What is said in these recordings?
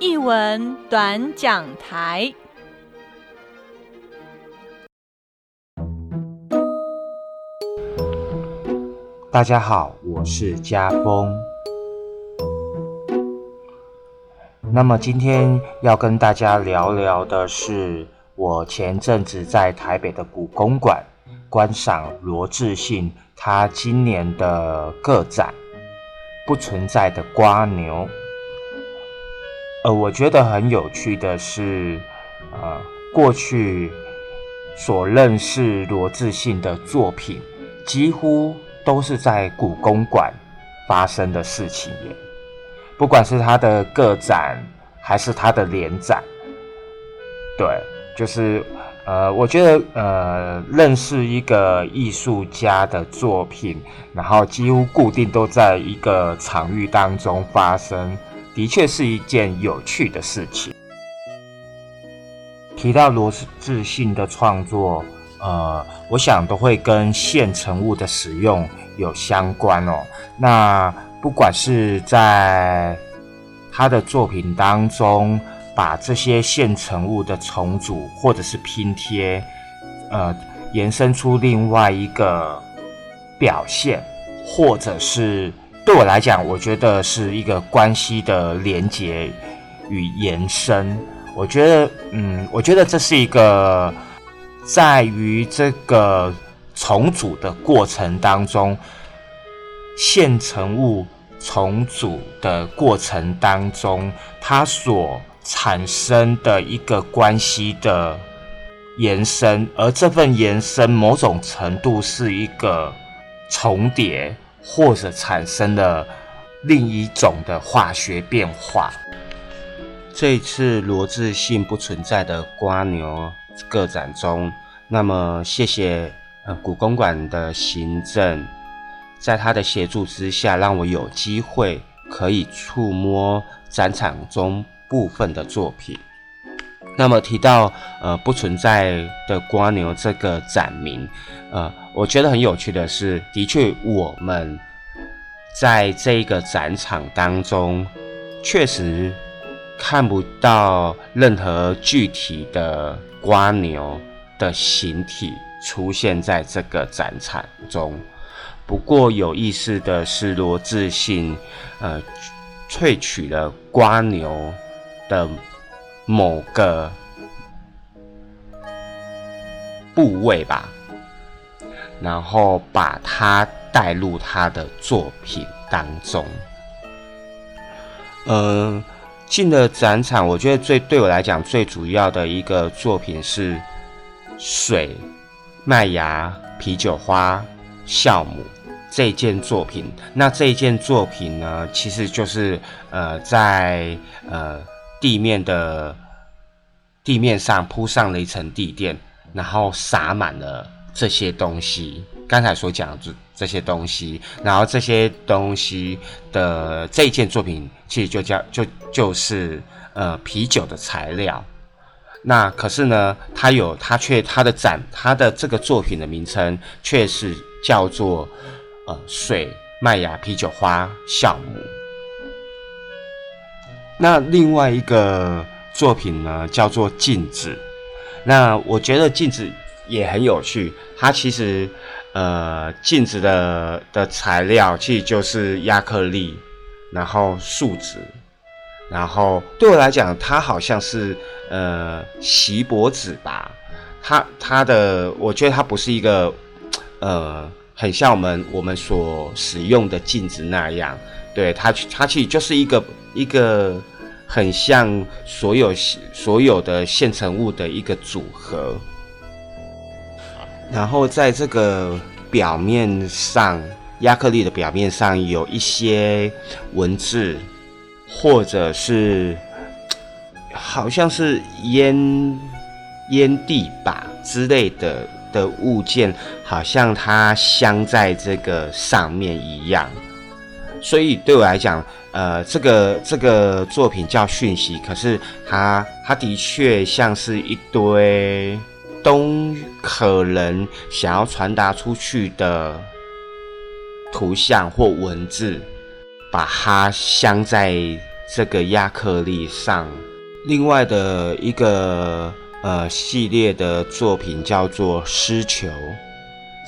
译文短讲台。大家好，我是家峰。那么今天要跟大家聊聊的是，我前阵子在台北的故宫馆观赏罗志信他今年的个展《不存在的瓜牛》。呃，我觉得很有趣的是，呃，过去所认识罗志信的作品，几乎。都是在故宫馆发生的事情耶，不管是他的个展还是他的联展，对，就是呃，我觉得呃，认识一个艺术家的作品，然后几乎固定都在一个场域当中发生，的确是一件有趣的事情。提到罗志信的创作。呃，我想都会跟现成物的使用有相关哦。那不管是在他的作品当中，把这些现成物的重组或者是拼贴，呃，延伸出另外一个表现，或者是对我来讲，我觉得是一个关系的连接与延伸。我觉得，嗯，我觉得这是一个。在于这个重组的过程当中，现成物重组的过程当中，它所产生的一个关系的延伸，而这份延伸某种程度是一个重叠，或者产生了另一种的化学变化。这次罗志信不存在的瓜牛。个展中，那么谢谢呃古公馆的行政，在他的协助之下，让我有机会可以触摸展场中部分的作品。那么提到呃不存在的瓜牛这个展名，呃，我觉得很有趣的是，的确我们在这个展场当中，确实看不到任何具体的。瓜牛的形体出现在这个展场中，不过有意思的是，罗志信呃萃取了瓜牛的某个部位吧，然后把它带入他的作品当中，嗯。进了展场，我觉得最对我来讲最主要的一个作品是水、麦芽、啤酒花、酵母这件作品。那这件作品呢，其实就是呃在呃地面的地面上铺上了一层地垫，然后撒满了这些东西。刚才所讲这这些东西，然后这些东西的这一件作品，其实就叫就就是呃啤酒的材料。那可是呢，它有它却它的展它的这个作品的名称却是叫做呃水麦芽啤酒花酵母。那另外一个作品呢，叫做镜子。那我觉得镜子也很有趣，它其实。呃，镜子的的材料其实就是亚克力，然后树脂，然后对我来讲，它好像是呃锡箔纸吧。它它的，我觉得它不是一个呃很像我们我们所使用的镜子那样。对它，它其实就是一个一个很像所有所有的现成物的一个组合。然后在这个表面上，亚克力的表面上有一些文字，或者是好像是烟烟蒂吧之类的的物件，好像它镶在这个上面一样。所以对我来讲，呃，这个这个作品叫讯息，可是它它的确像是一堆。都可能想要传达出去的图像或文字，把它镶在这个亚克力上。另外的一个呃系列的作品叫做狮球，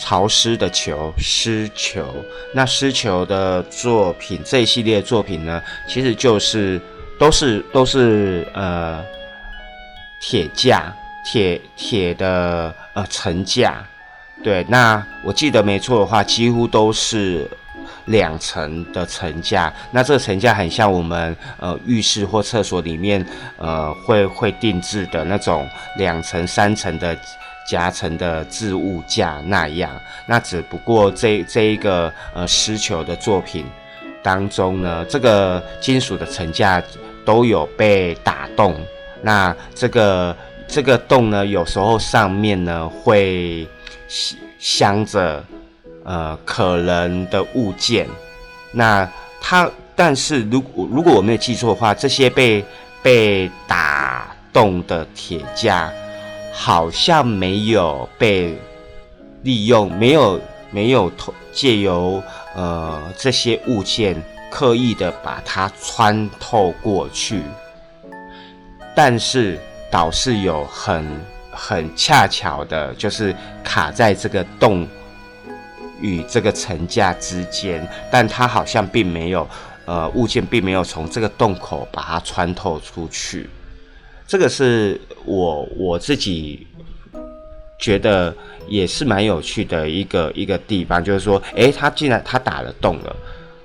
潮湿的球，湿球。那湿球的作品这一系列作品呢，其实就是都是都是呃铁架，铁铁的呃层架。对，那我记得没错的话，几乎都是。两层的层架，那这个层架很像我们呃浴室或厕所里面呃会会定制的那种两层三层的夹层的置物架那样。那只不过这这一个呃湿球的作品当中呢，这个金属的层架都有被打洞。那这个这个洞呢，有时候上面呢会镶着。呃，可能的物件，那它，但是如果如果我没有记错的话，这些被被打洞的铁架，好像没有被利用，没有没有透借由呃这些物件刻意的把它穿透过去，但是倒是有很很恰巧的，就是卡在这个洞。与这个层架之间，但它好像并没有，呃，物件并没有从这个洞口把它穿透出去。这个是我我自己觉得也是蛮有趣的一个一个地方，就是说，诶，他竟然他打了洞了，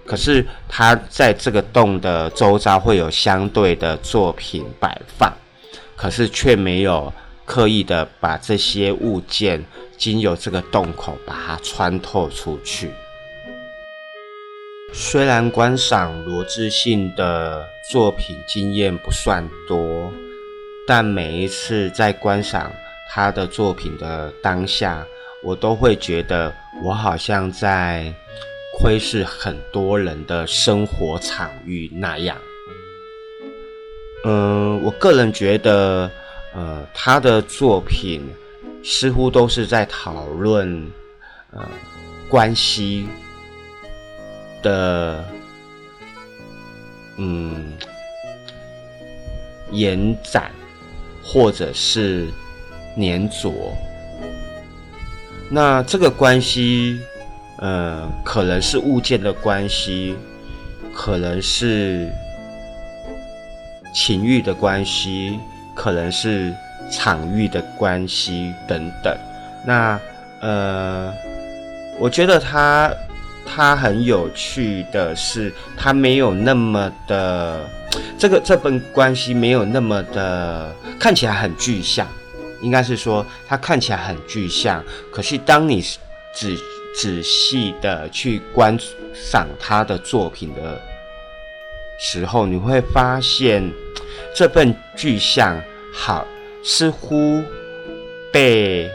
可是他在这个洞的周遭会有相对的作品摆放，可是却没有刻意的把这些物件。经由这个洞口把它穿透出去。虽然观赏罗志信的作品经验不算多，但每一次在观赏他的作品的当下，我都会觉得我好像在窥视很多人的生活场域那样。嗯，我个人觉得，呃，他的作品。似乎都是在讨论，呃，关系的，嗯，延展，或者是粘着。那这个关系，呃，可能是物件的关系，可能是情欲的关系，可能是。场域的关系等等，那呃，我觉得他他很有趣的是，他没有那么的这个这份关系没有那么的看起来很具象，应该是说他看起来很具象，可是当你仔仔细的去观赏他的作品的时候，你会发现这份具象好。似乎被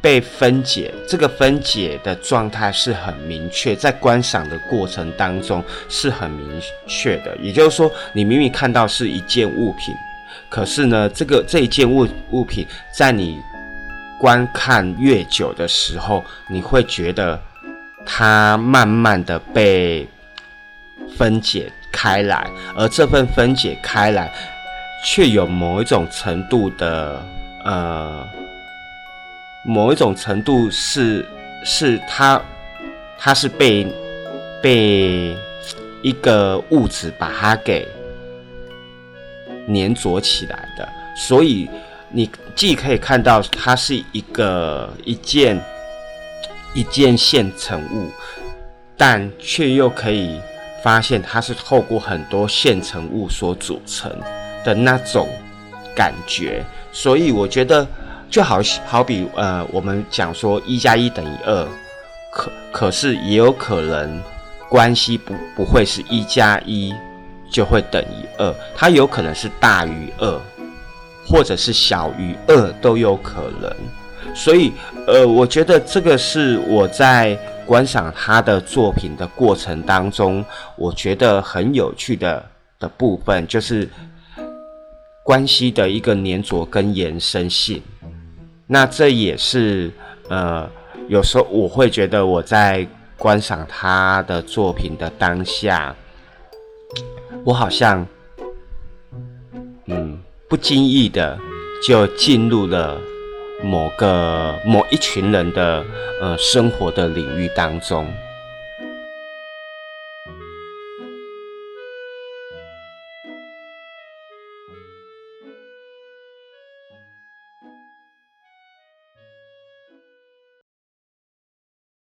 被分解，这个分解的状态是很明确，在观赏的过程当中是很明确的。也就是说，你明明看到是一件物品，可是呢，这个这一件物物品在你观看越久的时候，你会觉得它慢慢的被分解开来，而这份分解开来。却有某一种程度的，呃，某一种程度是是它，它是被被一个物质把它给粘着起来的，所以你既可以看到它是一个一件一件现成物，但却又可以发现它是透过很多现成物所组成。的那种感觉，所以我觉得就好好比呃，我们讲说一加一等于二，可可是也有可能关系不不会是一加一就会等于二，它有可能是大于二，或者是小于二都有可能。所以呃，我觉得这个是我在观赏他的作品的过程当中，我觉得很有趣的的部分就是。关系的一个粘着跟延伸性，那这也是呃，有时候我会觉得我在观赏他的作品的当下，我好像，嗯，不经意的就进入了某个某一群人的呃生活的领域当中。